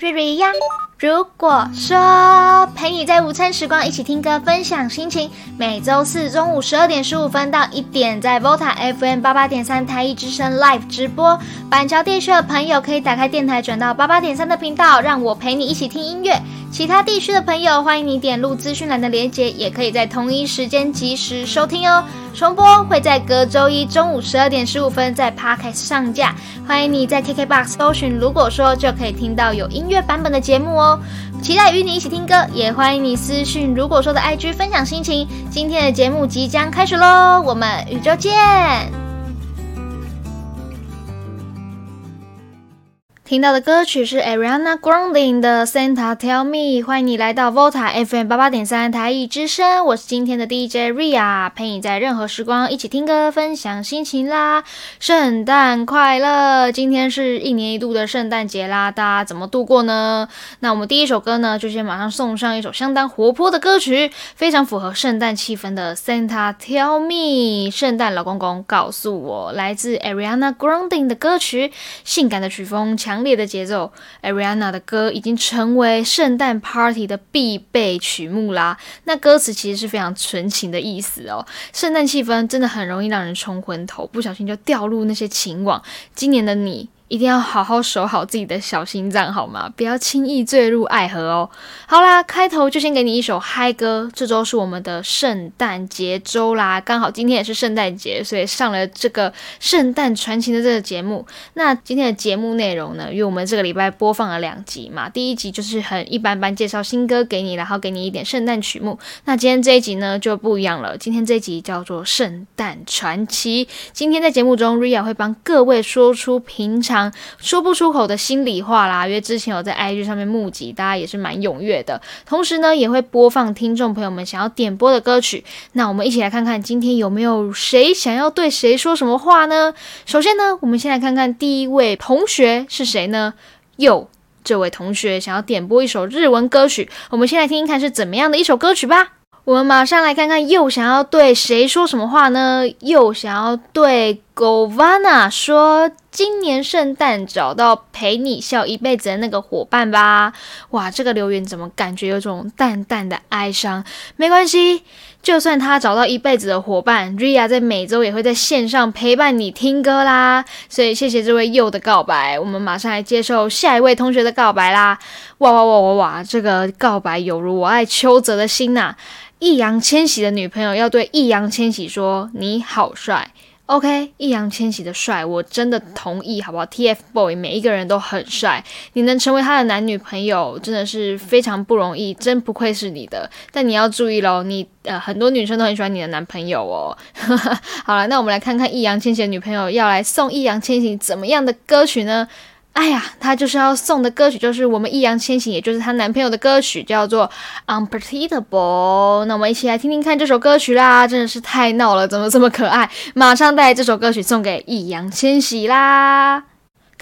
瑞瑞呀。如果说陪你在午餐时光一起听歌分享心情，每周四中午十二点十五分到一点，在 VOTA FM 八八点三台一之声 Live 直播。板桥地区的朋友可以打开电台转到八八点三的频道，让我陪你一起听音乐。其他地区的朋友，欢迎你点入资讯栏的链接，也可以在同一时间及时收听哦。重播会在隔周一中午十二点十五分在 Podcast 上架，欢迎你在 KKBOX 搜寻，如果说就可以听到有音乐版本的节目哦。期待与你一起听歌，也欢迎你私讯，如果说的 IG 分享心情。今天的节目即将开始喽，我们宇宙见。听到的歌曲是 Ariana Grande 的 Santa Tell Me，欢迎你来到 VOTA FM 八八点三台艺之声，我是今天的 DJ Ria，陪你在任何时光一起听歌，分享心情啦。圣诞快乐！今天是一年一度的圣诞节啦，大家怎么度过呢？那我们第一首歌呢，就先马上送上一首相当活泼的歌曲，非常符合圣诞气氛的 Santa Tell Me，圣诞老公公告诉我，来自 Ariana Grande 的歌曲，性感的曲风强。烈的节奏，Ariana 的歌已经成为圣诞 party 的必备曲目啦。那歌词其实是非常纯情的意思哦。圣诞气氛真的很容易让人冲昏头，不小心就掉入那些情网。今年的你。一定要好好守好自己的小心脏，好吗？不要轻易坠入爱河哦。好啦，开头就先给你一首嗨歌。这周是我们的圣诞节周啦，刚好今天也是圣诞节，所以上了这个圣诞传奇的这个节目。那今天的节目内容呢？因为我们这个礼拜播放了两集嘛，第一集就是很一般般介绍新歌给你，然后给你一点圣诞曲目。那今天这一集呢就不一样了，今天这一集叫做圣诞传奇。今天在节目中，Ria 会帮各位说出平常。说不出口的心里话啦，因为之前有在 IG 上面募集，大家也是蛮踊跃的。同时呢，也会播放听众朋友们想要点播的歌曲。那我们一起来看看今天有没有谁想要对谁说什么话呢？首先呢，我们先来看看第一位同学是谁呢？又这位同学想要点播一首日文歌曲，我们先来听听看是怎么样的一首歌曲吧。我们马上来看看又想要对谁说什么话呢？又想要对 Govana 说。今年圣诞找到陪你笑一辈子的那个伙伴吧！哇，这个留言怎么感觉有种淡淡的哀伤？没关系，就算他找到一辈子的伙伴，Ria 在每周也会在线上陪伴你听歌啦。所以谢谢这位佑的告白，我们马上来接受下一位同学的告白啦！哇哇哇哇哇，这个告白犹如我爱邱泽的心呐！易烊千玺的女朋友要对易烊千玺说：“你好帅。” OK，易烊千玺的帅，我真的同意，好不好？TFBOY 每一个人都很帅，你能成为他的男女朋友，真的是非常不容易，真不愧是你的。但你要注意喽，你呃很多女生都很喜欢你的男朋友哦。好了，那我们来看看易烊千玺的女朋友要来送易烊千玺怎么样的歌曲呢？哎呀，她就是要送的歌曲，就是我们易烊千玺，也就是她男朋友的歌曲，叫做《Unpredictable》。那我们一起来听听看这首歌曲啦，真的是太闹了，怎么这么可爱？马上带这首歌曲送给易烊千玺啦！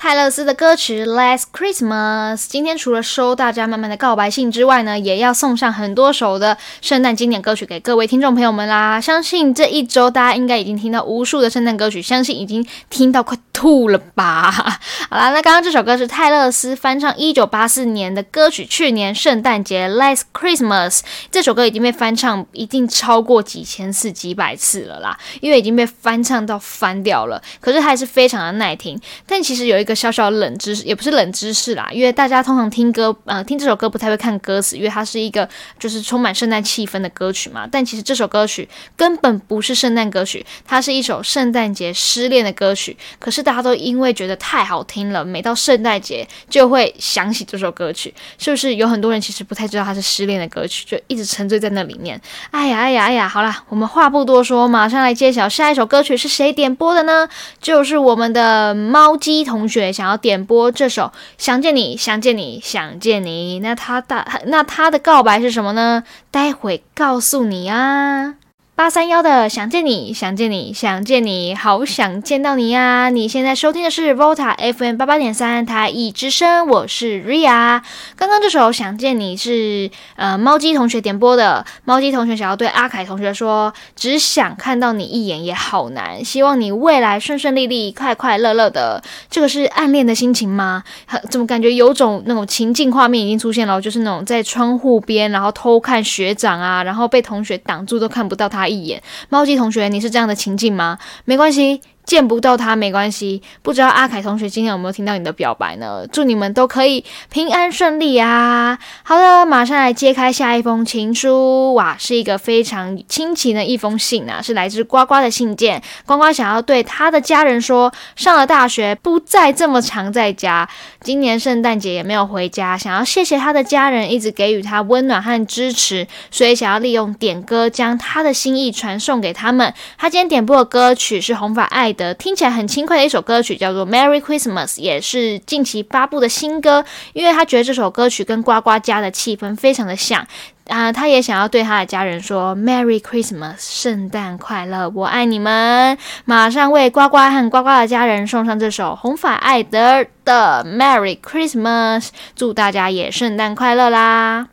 泰勒斯的歌曲《Last Christmas》，今天除了收大家满满的告白信之外呢，也要送上很多首的圣诞经典歌曲给各位听众朋友们啦。相信这一周大家应该已经听到无数的圣诞歌曲，相信已经听到快吐了吧？好啦，那刚刚这首歌是泰勒斯翻唱一九八四年的歌曲，去年圣诞节《Last Christmas》这首歌已经被翻唱一定超过几千次、几百次了啦，因为已经被翻唱到翻掉了，可是还是非常的耐听。但其实有一个小小冷知识，也不是冷知识啦，因为大家通常听歌，呃，听这首歌不太会看歌词，因为它是一个就是充满圣诞气氛的歌曲嘛。但其实这首歌曲根本不是圣诞歌曲，它是一首圣诞节失恋的歌曲。可是大家都因为觉得太好听了，每到圣诞节就会想起这首歌曲，是不是？有很多人其实不太知道它是失恋的歌曲，就一直沉醉在那里面。哎呀，哎呀，哎呀，好了，我们话不多说，马上来揭晓下一首歌曲是谁点播的呢？就是我们的猫鸡同学。想要点播这首《想见你，想见你，想见你》，那他的那他的告白是什么呢？待会告诉你啊。八三幺的想见你，想见你，想见你，好想见到你呀！你现在收听的是 VOTA FM 八八点三台一之声，我是 Ria。刚刚这首想见你是呃猫鸡同学点播的，猫鸡同学想要对阿凯同学说，只想看到你一眼也好难，希望你未来顺顺利利，快快乐乐的。这个是暗恋的心情吗？怎么感觉有种那种情境画面已经出现了，就是那种在窗户边，然后偷看学长啊，然后被同学挡住都看不到他。一眼，猫鸡同学，你是这样的情境吗？没关系。见不到他没关系，不知道阿凯同学今天有没有听到你的表白呢？祝你们都可以平安顺利啊！好的，马上来揭开下一封情书。哇，是一个非常亲情的一封信啊，是来自呱呱的信件。呱呱想要对他的家人说，上了大学不再这么常在家，今年圣诞节也没有回家，想要谢谢他的家人一直给予他温暖和支持，所以想要利用点歌将他的心意传送给他们。他今天点播的歌曲是红发爱。的听起来很轻快的一首歌曲，叫做《Merry Christmas》，也是近期发布的新歌。因为他觉得这首歌曲跟呱呱家的气氛非常的像啊，他也想要对他的家人说 “Merry Christmas”，圣诞快乐，我爱你们。马上为呱呱和呱呱的家人送上这首红发艾德的《Merry Christmas》，祝大家也圣诞快乐啦！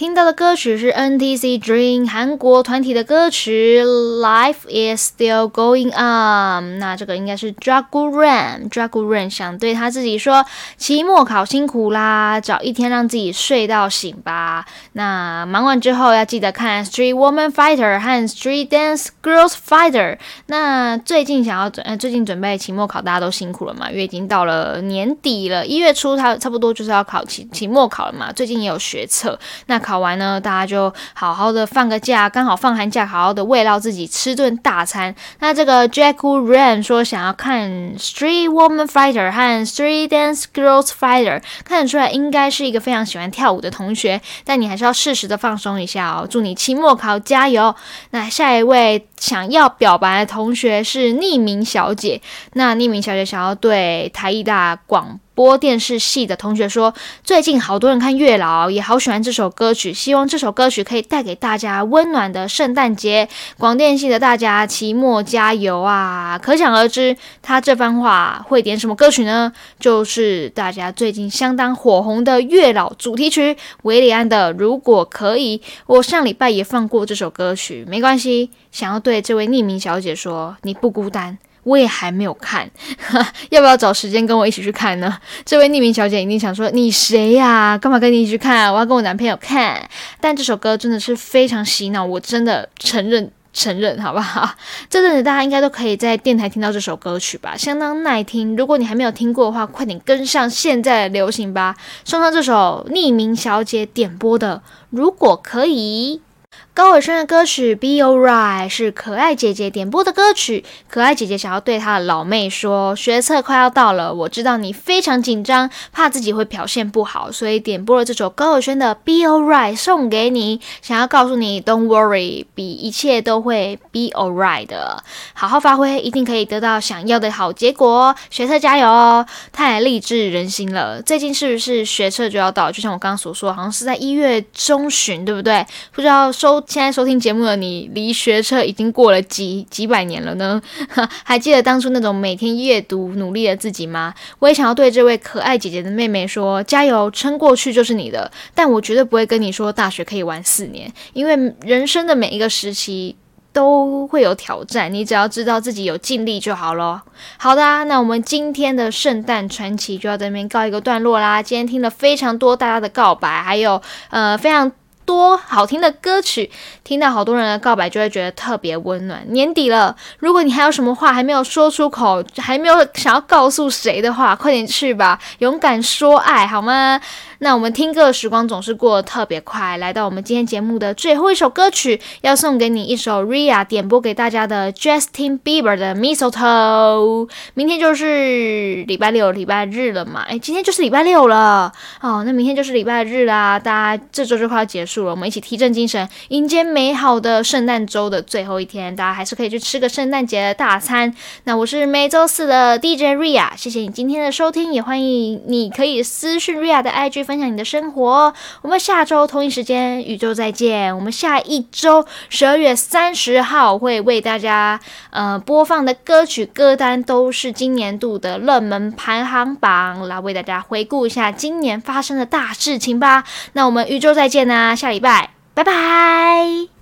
听到的歌曲是 NTC Dream 韩国团体的歌曲 Life is still going on。那这个应该是 Dragu Ran，Dragu Ran 想对他自己说：期末考辛苦啦，找一天让自己睡到醒吧。那忙完之后要记得看 Street Woman Fighter 和 Street Dance Girls Fighter。那最近想要准，呃，最近准备期末考，大家都辛苦了嘛，因为已经到了年底了，一月初差差不多就是要考期期末考了嘛。最近也有学测，那。考考完呢，大家就好好的放个假，刚好放寒假，好好的慰劳自己，吃顿大餐。那这个 Jack Ran 说想要看 Street Woman Fighter 和 Street Dance Girls Fighter，看得出来应该是一个非常喜欢跳舞的同学，但你还是要适时的放松一下哦。祝你期末考加油！那下一位想要表白的同学是匿名小姐，那匿名小姐想要对台艺大广。播电视系的同学说，最近好多人看月老，也好喜欢这首歌曲，希望这首歌曲可以带给大家温暖的圣诞节。广电系的大家，期末加油啊！可想而知，他这番话会点什么歌曲呢？就是大家最近相当火红的月老主题曲——维里安的《如果可以》。我上礼拜也放过这首歌曲，没关系。想要对这位匿名小姐说，你不孤单。我也还没有看，要不要找时间跟我一起去看呢？这位匿名小姐一定想说：“你谁呀？干嘛跟你一起去看？我要跟我男朋友看。”但这首歌真的是非常洗脑，我真的承认承认，好不好？这阵子大家应该都可以在电台听到这首歌曲吧，相当耐听。如果你还没有听过的话，快点跟上现在的流行吧！送上这首匿名小姐点播的《如果可以》。高伟轩的歌曲《Be Alright》是可爱姐姐点播的歌曲。可爱姐姐想要对她的老妹说：“学测快要到了，我知道你非常紧张，怕自己会表现不好，所以点播了这首高伟轩的《Be Alright》送给你，想要告诉你：Don't worry，比一切都会 Be Alright 的。好好发挥，一定可以得到想要的好结果。学测加油哦！太励志人心了。最近是不是学测就要到？就像我刚刚所说，好像是在一月中旬，对不对？不知道收。现在收听节目的你，离学车已经过了几几百年了呢？还记得当初那种每天阅读努力的自己吗？我也想要对这位可爱姐姐的妹妹说：加油，撑过去就是你的。但我绝对不会跟你说大学可以玩四年，因为人生的每一个时期都会有挑战，你只要知道自己有尽力就好咯。好的，那我们今天的圣诞传奇就要在这边告一个段落啦。今天听了非常多大家的告白，还有呃非常。多好听的歌曲，听到好多人的告白，就会觉得特别温暖。年底了，如果你还有什么话还没有说出口，还没有想要告诉谁的话，快点去吧，勇敢说爱好吗？那我们听歌的时光总是过得特别快，来到我们今天节目的最后一首歌曲，要送给你一首 Ria 点播给大家的 Justin Bieber 的 Mistletoe。明天就是礼拜六、礼拜日了嘛？哎，今天就是礼拜六了哦，那明天就是礼拜日啦，大家这周就快要结束了，我们一起提振精神，迎接美好的圣诞周的最后一天。大家还是可以去吃个圣诞节的大餐。那我是每周四的 DJ Ria，谢谢你今天的收听，也欢迎你可以私讯 Ria 的 IG。分享你的生活。我们下周同一时间宇宙再见。我们下一周十二月三十号会为大家呃播放的歌曲歌单都是今年度的热门排行榜，来为大家回顾一下今年发生的大事情吧。那我们宇宙再见啦，下礼拜拜拜。